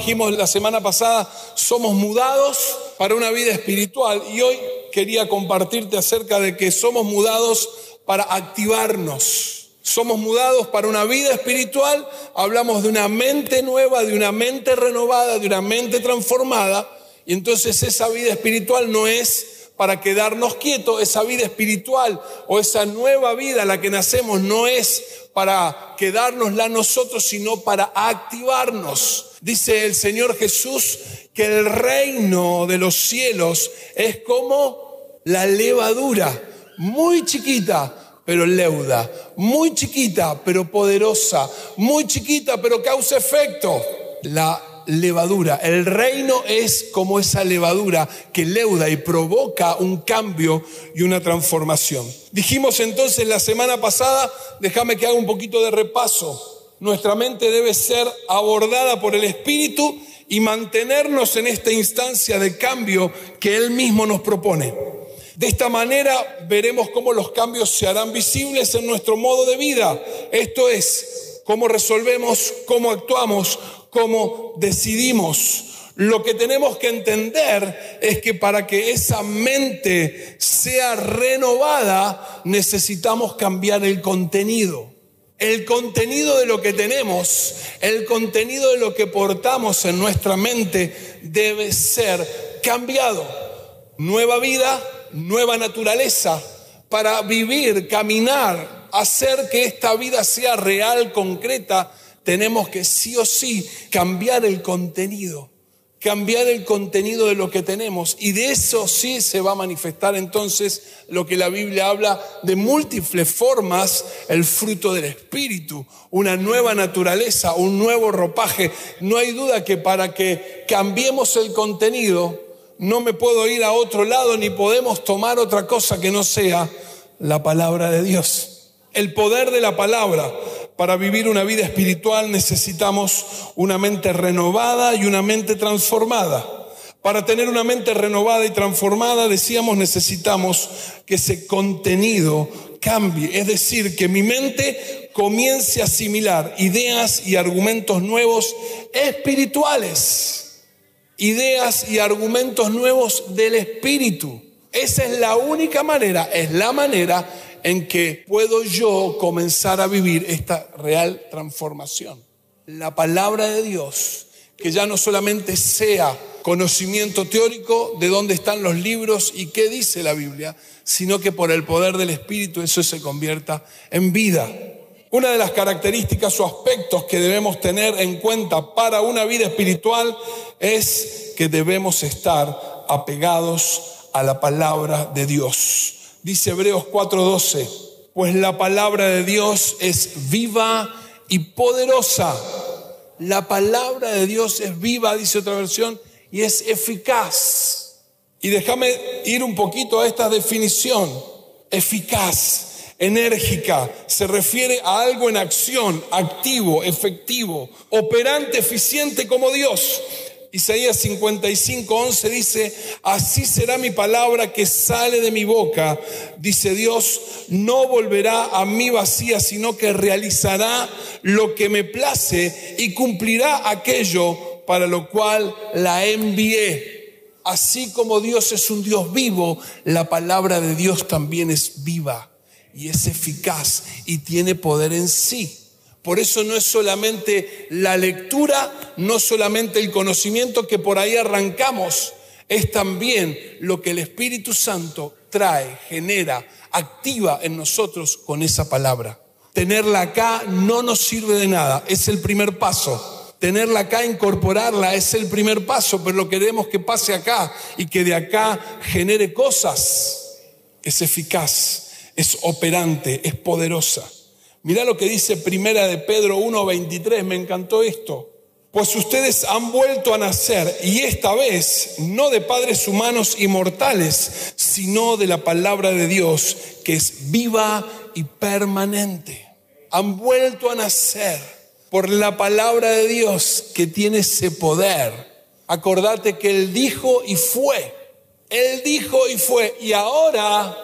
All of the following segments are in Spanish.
dijimos la semana pasada, somos mudados para una vida espiritual. Y hoy quería compartirte acerca de que somos mudados para activarnos. Somos mudados para una vida espiritual, hablamos de una mente nueva, de una mente renovada, de una mente transformada, y entonces esa vida espiritual no es para quedarnos quietos, esa vida espiritual o esa nueva vida a la que nacemos no es para quedárnosla nosotros, sino para activarnos. Dice el Señor Jesús que el reino de los cielos es como la levadura, muy chiquita, pero leuda, muy chiquita, pero poderosa, muy chiquita, pero causa efecto. La levadura. El reino es como esa levadura que leuda y provoca un cambio y una transformación. Dijimos entonces la semana pasada, déjame que haga un poquito de repaso. Nuestra mente debe ser abordada por el Espíritu y mantenernos en esta instancia de cambio que Él mismo nos propone. De esta manera veremos cómo los cambios se harán visibles en nuestro modo de vida. Esto es, cómo resolvemos, cómo actuamos, cómo decidimos. Lo que tenemos que entender es que para que esa mente sea renovada necesitamos cambiar el contenido. El contenido de lo que tenemos, el contenido de lo que portamos en nuestra mente debe ser cambiado. Nueva vida, nueva naturaleza para vivir, caminar, hacer que esta vida sea real, concreta tenemos que sí o sí cambiar el contenido, cambiar el contenido de lo que tenemos. Y de eso sí se va a manifestar entonces lo que la Biblia habla de múltiples formas, el fruto del Espíritu, una nueva naturaleza, un nuevo ropaje. No hay duda que para que cambiemos el contenido, no me puedo ir a otro lado ni podemos tomar otra cosa que no sea la palabra de Dios. El poder de la palabra. Para vivir una vida espiritual necesitamos una mente renovada y una mente transformada. Para tener una mente renovada y transformada, decíamos, necesitamos que ese contenido cambie. Es decir, que mi mente comience a asimilar ideas y argumentos nuevos espirituales. Ideas y argumentos nuevos del espíritu. Esa es la única manera, es la manera en que puedo yo comenzar a vivir esta real transformación. La palabra de Dios, que ya no solamente sea conocimiento teórico de dónde están los libros y qué dice la Biblia, sino que por el poder del Espíritu eso se convierta en vida. Una de las características o aspectos que debemos tener en cuenta para una vida espiritual es que debemos estar apegados a la palabra de Dios. Dice Hebreos 4:12, pues la palabra de Dios es viva y poderosa. La palabra de Dios es viva, dice otra versión, y es eficaz. Y déjame ir un poquito a esta definición. Eficaz, enérgica, se refiere a algo en acción, activo, efectivo, operante, eficiente como Dios. Isaías 55, 11 dice, así será mi palabra que sale de mi boca, dice Dios, no volverá a mí vacía, sino que realizará lo que me place y cumplirá aquello para lo cual la envié. Así como Dios es un Dios vivo, la palabra de Dios también es viva y es eficaz y tiene poder en sí. Por eso no es solamente la lectura, no solamente el conocimiento que por ahí arrancamos, es también lo que el Espíritu Santo trae, genera, activa en nosotros con esa palabra. Tenerla acá no nos sirve de nada, es el primer paso. Tenerla acá, incorporarla, es el primer paso, pero lo queremos que pase acá y que de acá genere cosas. Es eficaz, es operante, es poderosa. Mira lo que dice Primera de Pedro 1:23, me encantó esto. Pues ustedes han vuelto a nacer y esta vez no de padres humanos y mortales, sino de la palabra de Dios que es viva y permanente. Han vuelto a nacer por la palabra de Dios que tiene ese poder. Acordate que Él dijo y fue. Él dijo y fue. Y ahora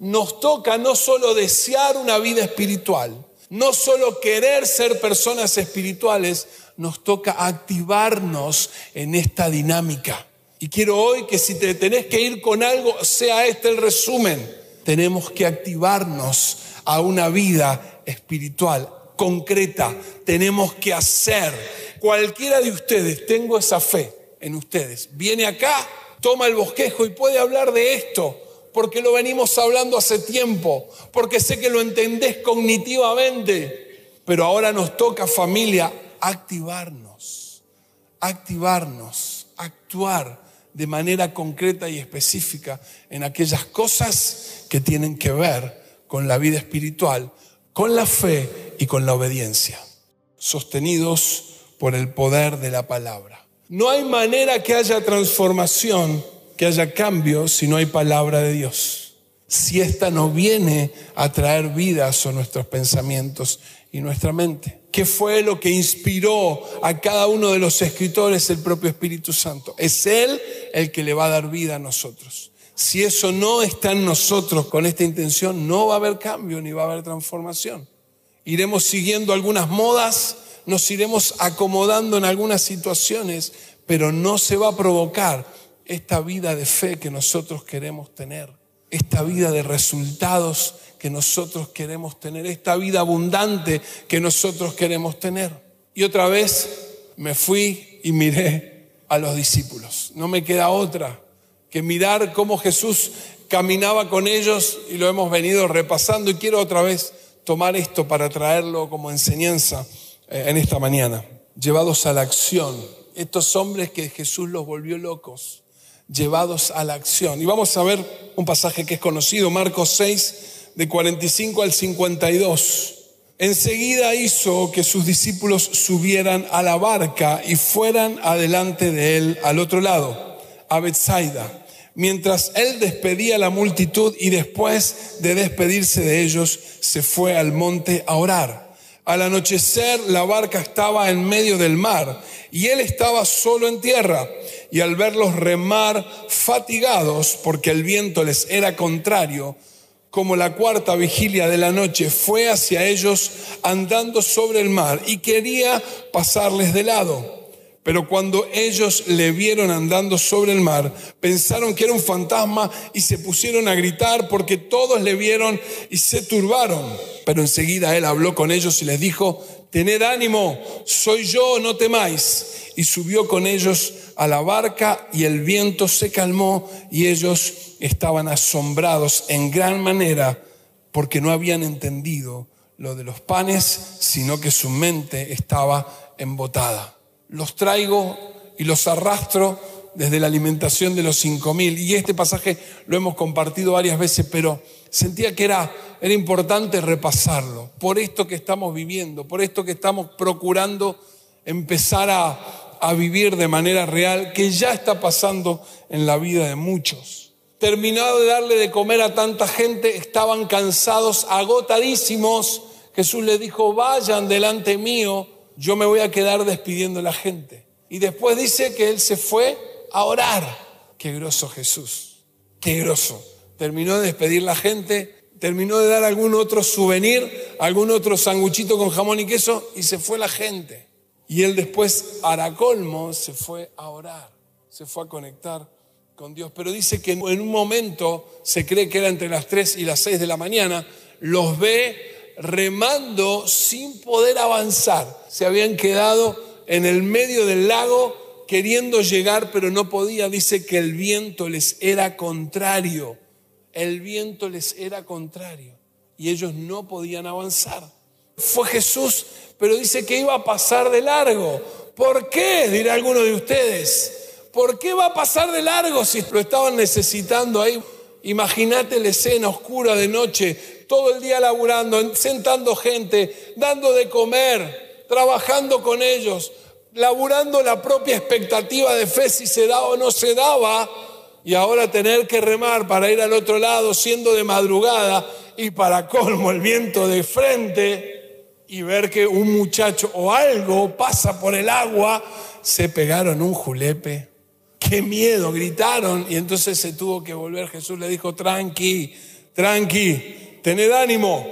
nos toca no solo desear una vida espiritual, no solo querer ser personas espirituales, nos toca activarnos en esta dinámica. Y quiero hoy que si te tenés que ir con algo, sea este el resumen. Tenemos que activarnos a una vida espiritual concreta. Tenemos que hacer. Cualquiera de ustedes, tengo esa fe en ustedes, viene acá, toma el bosquejo y puede hablar de esto, porque lo venimos hablando hace tiempo, porque sé que lo entendés cognitivamente, pero ahora nos toca familia activarnos, activarnos, actuar de manera concreta y específica en aquellas cosas que tienen que ver con la vida espiritual, con la fe y con la obediencia, sostenidos por el poder de la palabra. No hay manera que haya transformación, que haya cambio, si no hay palabra de Dios. Si esta no viene a traer vidas a nuestros pensamientos y nuestra mente. ¿Qué fue lo que inspiró a cada uno de los escritores el propio Espíritu Santo? Es Él el que le va a dar vida a nosotros. Si eso no está en nosotros con esta intención, no va a haber cambio ni va a haber transformación. Iremos siguiendo algunas modas, nos iremos acomodando en algunas situaciones, pero no se va a provocar esta vida de fe que nosotros queremos tener, esta vida de resultados que nosotros queremos tener, esta vida abundante que nosotros queremos tener. Y otra vez me fui y miré a los discípulos. No me queda otra que mirar cómo Jesús caminaba con ellos y lo hemos venido repasando y quiero otra vez tomar esto para traerlo como enseñanza eh, en esta mañana. Llevados a la acción, estos hombres que Jesús los volvió locos, llevados a la acción. Y vamos a ver un pasaje que es conocido, Marcos 6, de 45 al 52. Enseguida hizo que sus discípulos subieran a la barca y fueran adelante de él al otro lado, a Bethsaida, mientras él despedía a la multitud y después de despedirse de ellos se fue al monte a orar. Al anochecer la barca estaba en medio del mar y él estaba solo en tierra. Y al verlos remar fatigados porque el viento les era contrario, como la cuarta vigilia de la noche, fue hacia ellos andando sobre el mar y quería pasarles de lado. Pero cuando ellos le vieron andando sobre el mar, pensaron que era un fantasma y se pusieron a gritar porque todos le vieron y se turbaron. Pero enseguida él habló con ellos y les dijo, tened ánimo, soy yo, no temáis. Y subió con ellos a la barca y el viento se calmó y ellos estaban asombrados en gran manera porque no habían entendido lo de los panes, sino que su mente estaba embotada. Los traigo y los arrastro desde la alimentación de los cinco mil. Y este pasaje lo hemos compartido varias veces, pero sentía que era, era importante repasarlo por esto que estamos viviendo, por esto que estamos procurando empezar a, a vivir de manera real, que ya está pasando en la vida de muchos terminado de darle de comer a tanta gente, estaban cansados, agotadísimos. Jesús les dijo, vayan delante mío, yo me voy a quedar despidiendo a la gente. Y después dice que él se fue a orar. Qué groso Jesús, qué groso. Terminó de despedir la gente, terminó de dar algún otro souvenir, algún otro sanguchito con jamón y queso y se fue la gente. Y él después, a colmo, se fue a orar, se fue a conectar con Dios, pero dice que en un momento, se cree que era entre las 3 y las 6 de la mañana, los ve remando sin poder avanzar. Se habían quedado en el medio del lago queriendo llegar, pero no podía. Dice que el viento les era contrario. El viento les era contrario y ellos no podían avanzar. Fue Jesús, pero dice que iba a pasar de largo. ¿Por qué? Dirá alguno de ustedes. ¿por qué va a pasar de largo si lo estaban necesitando ahí? Imagínate la escena oscura de noche, todo el día laburando, sentando gente, dando de comer, trabajando con ellos, laburando la propia expectativa de fe si se daba o no se daba, y ahora tener que remar para ir al otro lado siendo de madrugada y para colmo el viento de frente y ver que un muchacho o algo pasa por el agua, se pegaron un julepe. Qué miedo, gritaron y entonces se tuvo que volver. Jesús le dijo, tranqui, tranqui, tened ánimo.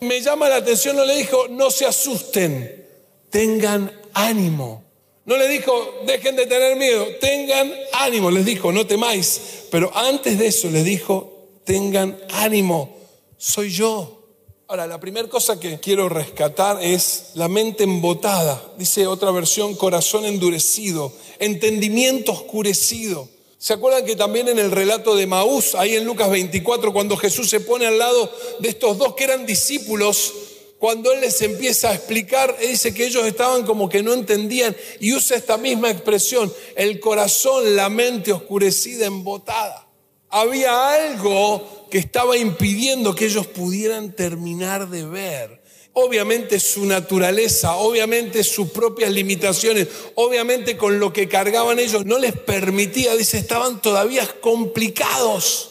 Me llama la atención, no le dijo, no se asusten, tengan ánimo. No le dijo, dejen de tener miedo, tengan ánimo, les dijo, no temáis. Pero antes de eso les dijo, tengan ánimo, soy yo. Ahora, la primera cosa que quiero rescatar es la mente embotada, dice otra versión, corazón endurecido, entendimiento oscurecido. ¿Se acuerdan que también en el relato de Maús, ahí en Lucas 24, cuando Jesús se pone al lado de estos dos que eran discípulos, cuando Él les empieza a explicar, Él dice que ellos estaban como que no entendían y usa esta misma expresión, el corazón, la mente oscurecida, embotada. Había algo que estaba impidiendo que ellos pudieran terminar de ver obviamente su naturaleza, obviamente sus propias limitaciones, obviamente con lo que cargaban ellos, no les permitía, dice, estaban todavía complicados.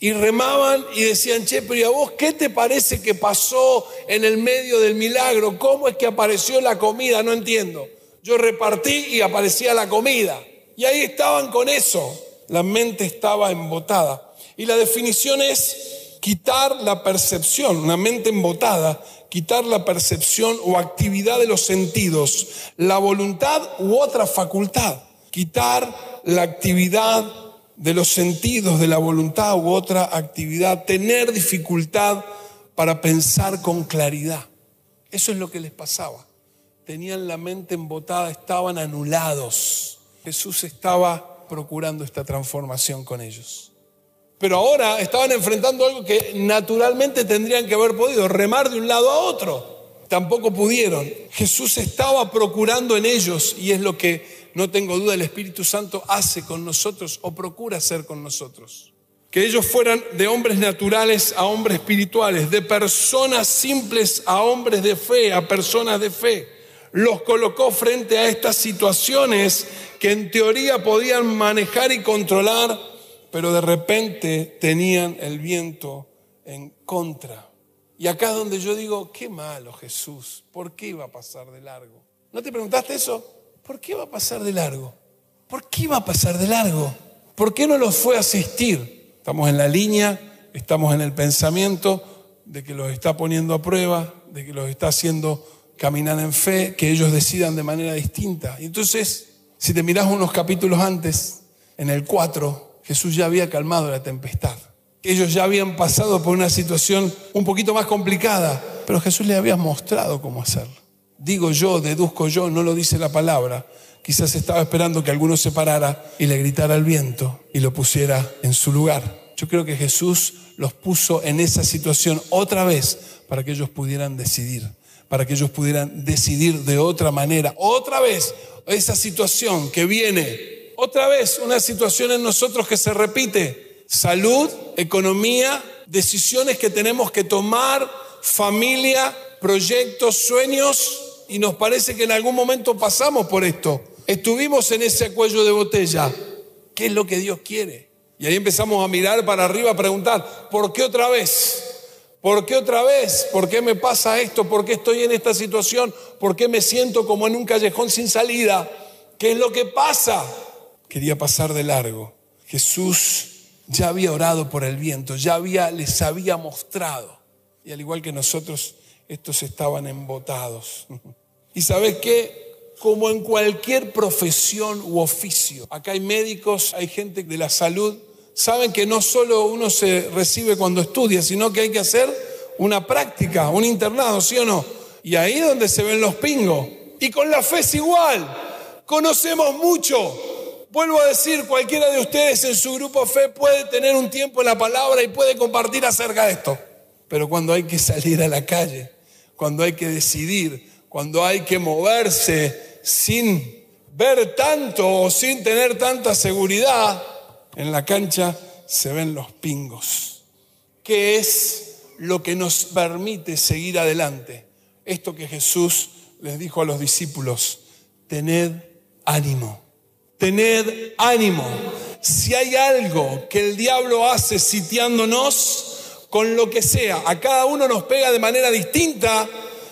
Y remaban y decían, che, pero ¿y a vos qué te parece que pasó en el medio del milagro? ¿Cómo es que apareció la comida? No entiendo. Yo repartí y aparecía la comida. Y ahí estaban con eso. La mente estaba embotada. Y la definición es quitar la percepción, una mente embotada quitar la percepción o actividad de los sentidos, la voluntad u otra facultad. Quitar la actividad de los sentidos, de la voluntad u otra actividad. Tener dificultad para pensar con claridad. Eso es lo que les pasaba. Tenían la mente embotada, estaban anulados. Jesús estaba procurando esta transformación con ellos. Pero ahora estaban enfrentando algo que naturalmente tendrían que haber podido, remar de un lado a otro. Tampoco pudieron. Jesús estaba procurando en ellos y es lo que, no tengo duda, el Espíritu Santo hace con nosotros o procura hacer con nosotros. Que ellos fueran de hombres naturales a hombres espirituales, de personas simples a hombres de fe, a personas de fe. Los colocó frente a estas situaciones que en teoría podían manejar y controlar pero de repente tenían el viento en contra. Y acá es donde yo digo, qué malo Jesús, ¿por qué iba a pasar de largo? ¿No te preguntaste eso? ¿Por qué iba a pasar de largo? ¿Por qué iba a pasar de largo? ¿Por qué no los fue a asistir? Estamos en la línea, estamos en el pensamiento de que los está poniendo a prueba, de que los está haciendo caminar en fe, que ellos decidan de manera distinta. Y entonces, si te miras unos capítulos antes, en el 4, Jesús ya había calmado la tempestad. Ellos ya habían pasado por una situación un poquito más complicada, pero Jesús les había mostrado cómo hacerlo. Digo yo, deduzco yo, no lo dice la palabra. Quizás estaba esperando que alguno se parara y le gritara al viento y lo pusiera en su lugar. Yo creo que Jesús los puso en esa situación otra vez para que ellos pudieran decidir, para que ellos pudieran decidir de otra manera. Otra vez esa situación que viene otra vez una situación en nosotros que se repite. Salud, economía, decisiones que tenemos que tomar, familia, proyectos, sueños, y nos parece que en algún momento pasamos por esto. Estuvimos en ese cuello de botella. ¿Qué es lo que Dios quiere? Y ahí empezamos a mirar para arriba, a preguntar, ¿por qué otra vez? ¿Por qué otra vez? ¿Por qué me pasa esto? ¿Por qué estoy en esta situación? ¿Por qué me siento como en un callejón sin salida? ¿Qué es lo que pasa? Quería pasar de largo. Jesús ya había orado por el viento, ya había, les había mostrado. Y al igual que nosotros, estos estaban embotados. Y sabes qué? Como en cualquier profesión u oficio, acá hay médicos, hay gente de la salud, saben que no solo uno se recibe cuando estudia, sino que hay que hacer una práctica, un internado, ¿sí o no? Y ahí es donde se ven los pingos. Y con la fe es igual. Conocemos mucho, Vuelvo a decir, cualquiera de ustedes en su grupo fe puede tener un tiempo en la palabra y puede compartir acerca de esto. Pero cuando hay que salir a la calle, cuando hay que decidir, cuando hay que moverse sin ver tanto o sin tener tanta seguridad, en la cancha se ven los pingos. ¿Qué es lo que nos permite seguir adelante? Esto que Jesús les dijo a los discípulos, tened ánimo Tened ánimo. Si hay algo que el diablo hace sitiándonos con lo que sea, a cada uno nos pega de manera distinta,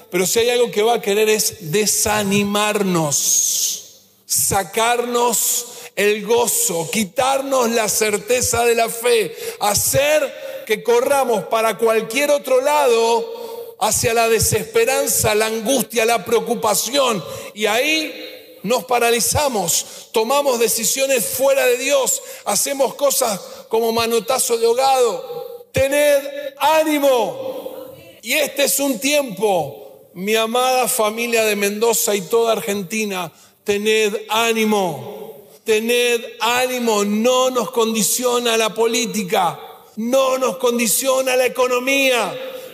pero si hay algo que va a querer es desanimarnos, sacarnos el gozo, quitarnos la certeza de la fe, hacer que corramos para cualquier otro lado hacia la desesperanza, la angustia, la preocupación. Y ahí nos paralizamos, tomamos decisiones fuera de Dios, hacemos cosas como manotazo de hogado. Tened ánimo. Y este es un tiempo, mi amada familia de Mendoza y toda Argentina, tened ánimo. Tened ánimo, no nos condiciona la política, no nos condiciona la economía,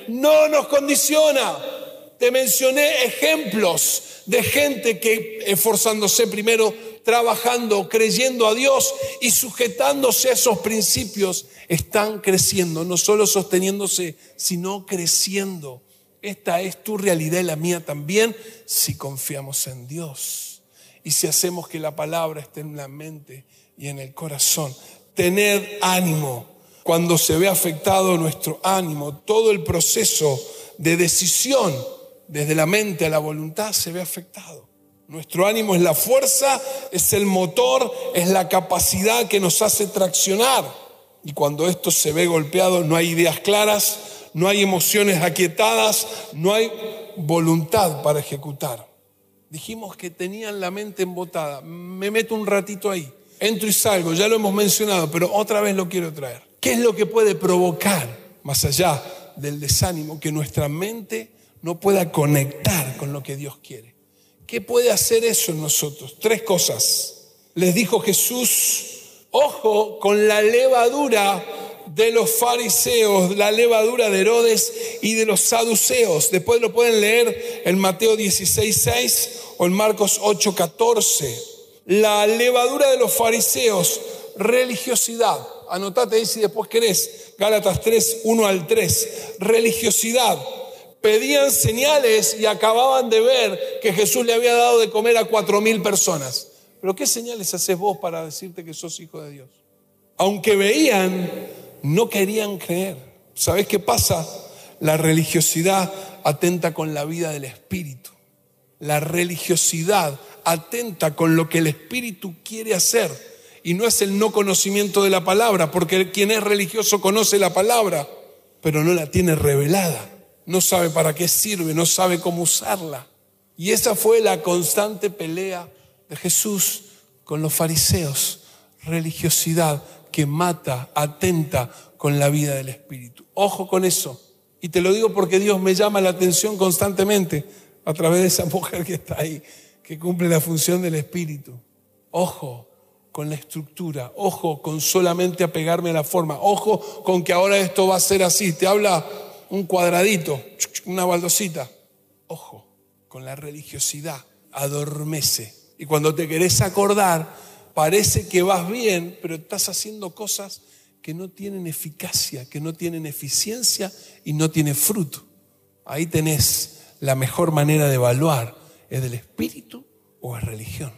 no nos condiciona. Te mencioné ejemplos de gente que esforzándose primero, trabajando, creyendo a Dios y sujetándose a esos principios, están creciendo, no solo sosteniéndose, sino creciendo. Esta es tu realidad y la mía también si confiamos en Dios y si hacemos que la palabra esté en la mente y en el corazón. Tened ánimo cuando se ve afectado nuestro ánimo, todo el proceso de decisión desde la mente a la voluntad se ve afectado. Nuestro ánimo es la fuerza, es el motor, es la capacidad que nos hace traccionar. Y cuando esto se ve golpeado, no hay ideas claras, no hay emociones aquietadas, no hay voluntad para ejecutar. Dijimos que tenían la mente embotada. Me meto un ratito ahí. Entro y salgo, ya lo hemos mencionado, pero otra vez lo quiero traer. ¿Qué es lo que puede provocar, más allá del desánimo, que nuestra mente no pueda conectar con lo que Dios quiere? ¿Qué puede hacer eso en nosotros? Tres cosas. Les dijo Jesús, ojo con la levadura de los fariseos, la levadura de Herodes y de los saduceos. Después lo pueden leer en Mateo 16, 6 o en Marcos 8, 14. La levadura de los fariseos, religiosidad Anotate ahí si después querés. Gálatas 3, 1 al 3. Religiosidad. Pedían señales y acababan de ver que Jesús le había dado de comer a cuatro mil personas. Pero ¿qué señales haces vos para decirte que sos hijo de Dios? Aunque veían, no querían creer. ¿Sabés qué pasa? La religiosidad atenta con la vida del Espíritu. La religiosidad atenta con lo que el Espíritu quiere hacer y no es el no conocimiento de la palabra, porque quien es religioso conoce la palabra, pero no la tiene revelada, no sabe para qué sirve, no sabe cómo usarla. Y esa fue la constante pelea de Jesús con los fariseos, religiosidad que mata, atenta con la vida del Espíritu. Ojo con eso. Y te lo digo porque Dios me llama la atención constantemente a través de esa mujer que está ahí, que cumple la función del Espíritu. Ojo, con la estructura, ojo con solamente apegarme a la forma, ojo con que ahora esto va a ser así, te habla un cuadradito, una baldosita, ojo con la religiosidad, adormece. Y cuando te querés acordar, parece que vas bien, pero estás haciendo cosas que no tienen eficacia, que no tienen eficiencia y no tienen fruto. Ahí tenés la mejor manera de evaluar, ¿es del espíritu o es religión?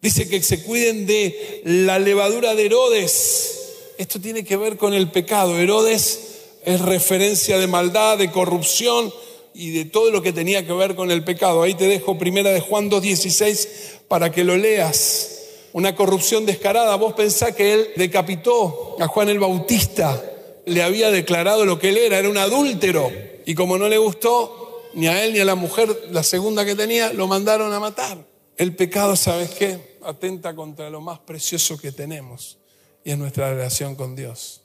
Dice que se cuiden de la levadura de Herodes. Esto tiene que ver con el pecado. Herodes es referencia de maldad, de corrupción y de todo lo que tenía que ver con el pecado. Ahí te dejo primera de Juan 2.16 para que lo leas. Una corrupción descarada. Vos pensás que él decapitó a Juan el Bautista. Le había declarado lo que él era, era un adúltero. Y como no le gustó ni a él ni a la mujer, la segunda que tenía, lo mandaron a matar. El pecado, ¿sabes qué? atenta contra lo más precioso que tenemos y es nuestra relación con Dios.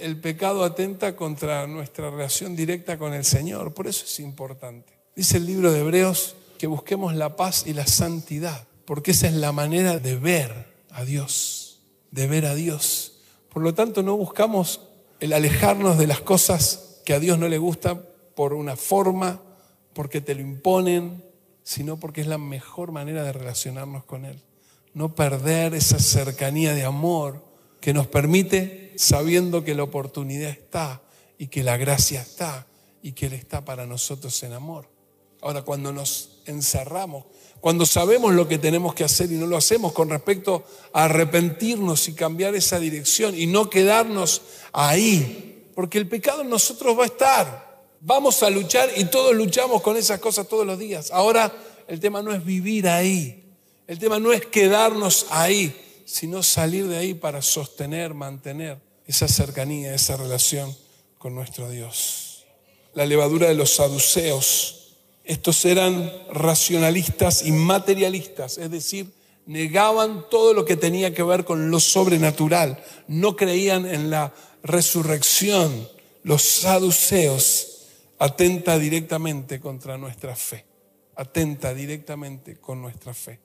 El pecado atenta contra nuestra relación directa con el Señor, por eso es importante. Dice el libro de Hebreos que busquemos la paz y la santidad, porque esa es la manera de ver a Dios, de ver a Dios. Por lo tanto, no buscamos el alejarnos de las cosas que a Dios no le gustan por una forma, porque te lo imponen, sino porque es la mejor manera de relacionarnos con Él no perder esa cercanía de amor que nos permite, sabiendo que la oportunidad está y que la gracia está y que Él está para nosotros en amor. Ahora, cuando nos encerramos, cuando sabemos lo que tenemos que hacer y no lo hacemos con respecto a arrepentirnos y cambiar esa dirección y no quedarnos ahí, porque el pecado en nosotros va a estar. Vamos a luchar y todos luchamos con esas cosas todos los días. Ahora el tema no es vivir ahí, el tema no es quedarnos ahí, sino salir de ahí para sostener, mantener esa cercanía, esa relación con nuestro Dios. la levadura de los saduceos. Estos eran racionalistas y materialistas, es decir, negaban todo lo que tenía que ver con lo sobrenatural, no creían en la resurrección. Los saduceos atenta directamente contra nuestra fe, atenta directamente con nuestra fe,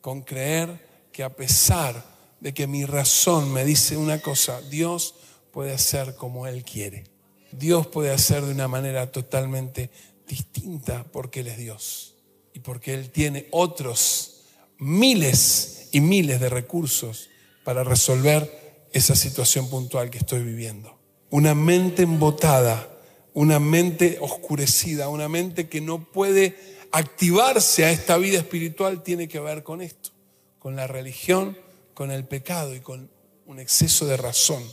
con creer que a pesar de que mi razón me dice una cosa, Dios puede hacer como Él quiere. Dios puede hacer de una manera totalmente distinta porque Él es Dios y porque Él tiene otros miles y miles de recursos para resolver esa situación puntual que estoy viviendo. Una mente embotada, una mente oscurecida, una mente que no puede activarse a esta vida espiritual tiene que ver con esto, con la religión, con el pecado y con un exceso de razón,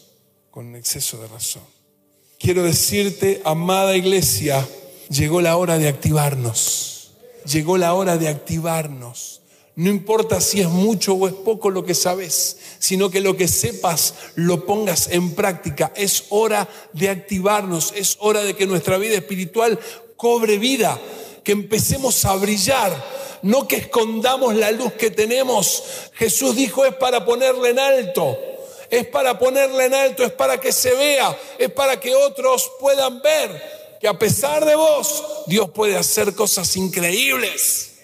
con un exceso de razón. Quiero decirte, amada iglesia, llegó la hora de activarnos. Llegó la hora de activarnos. No importa si es mucho o es poco lo que sabes, sino que lo que sepas lo pongas en práctica. Es hora de activarnos, es hora de que nuestra vida espiritual cobre vida, que empecemos a brillar, no que escondamos la luz que tenemos. Jesús dijo es para ponerla en alto es para ponerla en alto, es para que se vea, es para que otros puedan ver que a pesar de vos, Dios puede hacer cosas increíbles.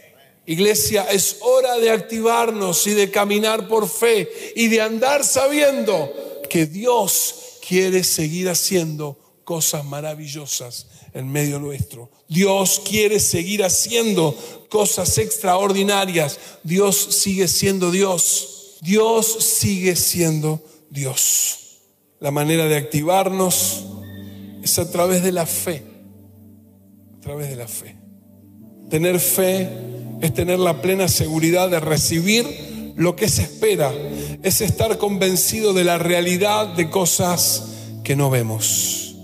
Iglesia, es hora de activarnos y de caminar por fe y de andar sabiendo que Dios quiere seguir haciendo cosas maravillosas en medio nuestro. Dios quiere seguir haciendo cosas extraordinarias. Dios sigue siendo Dios. Dios sigue siendo Dios. La manera de activarnos es a través de la fe. A través de la fe. Tener fe es tener la plena seguridad de recibir lo que se espera. Es estar convencido de la realidad de cosas que no vemos.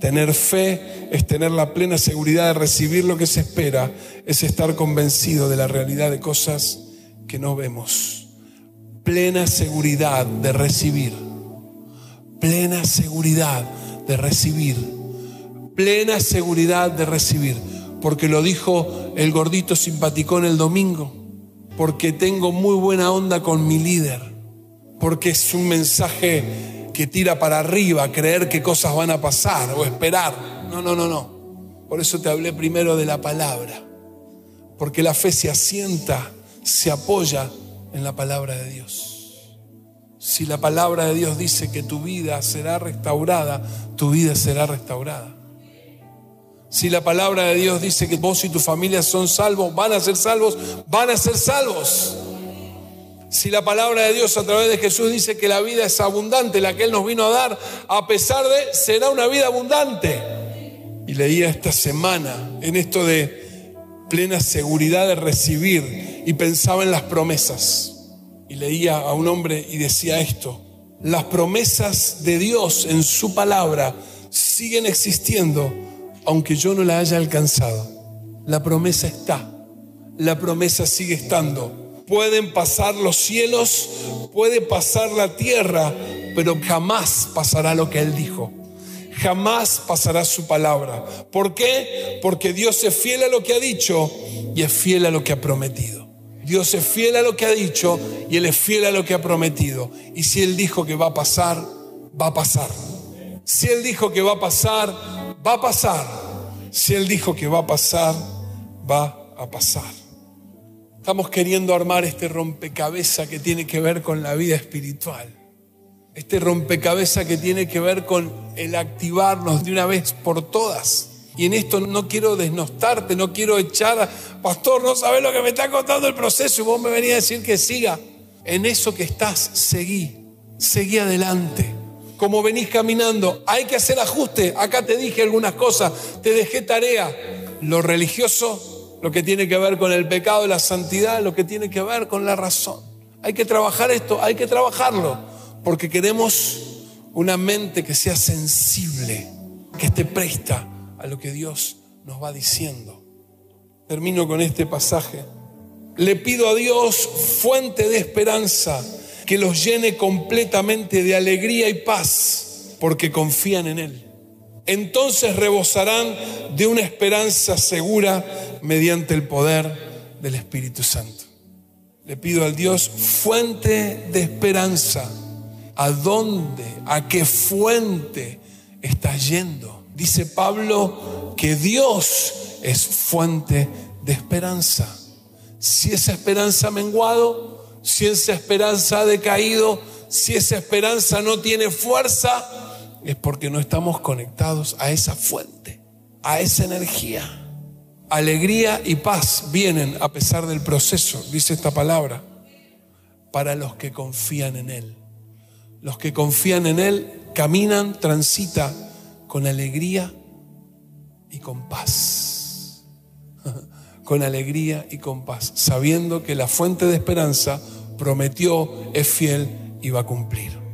Tener fe es tener la plena seguridad de recibir lo que se espera. Es estar convencido de la realidad de cosas que no vemos. Plena seguridad de recibir, plena seguridad de recibir, plena seguridad de recibir, porque lo dijo el gordito simpaticón el domingo, porque tengo muy buena onda con mi líder, porque es un mensaje que tira para arriba, creer que cosas van a pasar o esperar. No, no, no, no. Por eso te hablé primero de la palabra, porque la fe se asienta, se apoya en la palabra de Dios. Si la palabra de Dios dice que tu vida será restaurada, tu vida será restaurada. Si la palabra de Dios dice que vos y tu familia son salvos, van a ser salvos, van a ser salvos. Si la palabra de Dios a través de Jesús dice que la vida es abundante, la que Él nos vino a dar, a pesar de, será una vida abundante. Leía esta semana en esto de plena seguridad de recibir y pensaba en las promesas. Y leía a un hombre y decía esto, las promesas de Dios en su palabra siguen existiendo aunque yo no la haya alcanzado. La promesa está, la promesa sigue estando. Pueden pasar los cielos, puede pasar la tierra, pero jamás pasará lo que Él dijo. Jamás pasará su palabra. ¿Por qué? Porque Dios es fiel a lo que ha dicho y es fiel a lo que ha prometido. Dios es fiel a lo que ha dicho y Él es fiel a lo que ha prometido. Y si Él dijo que va a pasar, va a pasar. Si Él dijo que va a pasar, va a pasar. Si Él dijo que va a pasar, va a pasar. Estamos queriendo armar este rompecabezas que tiene que ver con la vida espiritual. Este rompecabezas que tiene que ver con el activarnos de una vez por todas y en esto no quiero desnostarte, no quiero echar, pastor, no sabes lo que me está contando el proceso y vos me venís a decir que siga. En eso que estás, seguí, seguí adelante. Como venís caminando, hay que hacer ajuste. Acá te dije algunas cosas, te dejé tarea. Lo religioso, lo que tiene que ver con el pecado, la santidad, lo que tiene que ver con la razón. Hay que trabajar esto, hay que trabajarlo, porque queremos una mente que sea sensible, que esté presta a lo que Dios nos va diciendo. Termino con este pasaje. Le pido a Dios, fuente de esperanza, que los llene completamente de alegría y paz, porque confían en Él. entonces rebosarán de una esperanza segura mediante el poder del Espíritu Santo. Le pido al Dios fuente de esperanza. ¿A dónde? ¿A qué fuente estás yendo? Dice Pablo que Dios es fuente de esperanza. Si esa esperanza ha menguado, si esa esperanza ha decaído, si esa esperanza no tiene fuerza, es porque no estamos conectados a esa fuente, a esa energía. Alegría y paz vienen a pesar del proceso, dice esta palabra, para los que confían en Él. Los que confían en Él caminan, transitan con alegría y con paz. con alegría y con paz, sabiendo que la fuente de esperanza prometió, es fiel y va a cumplir.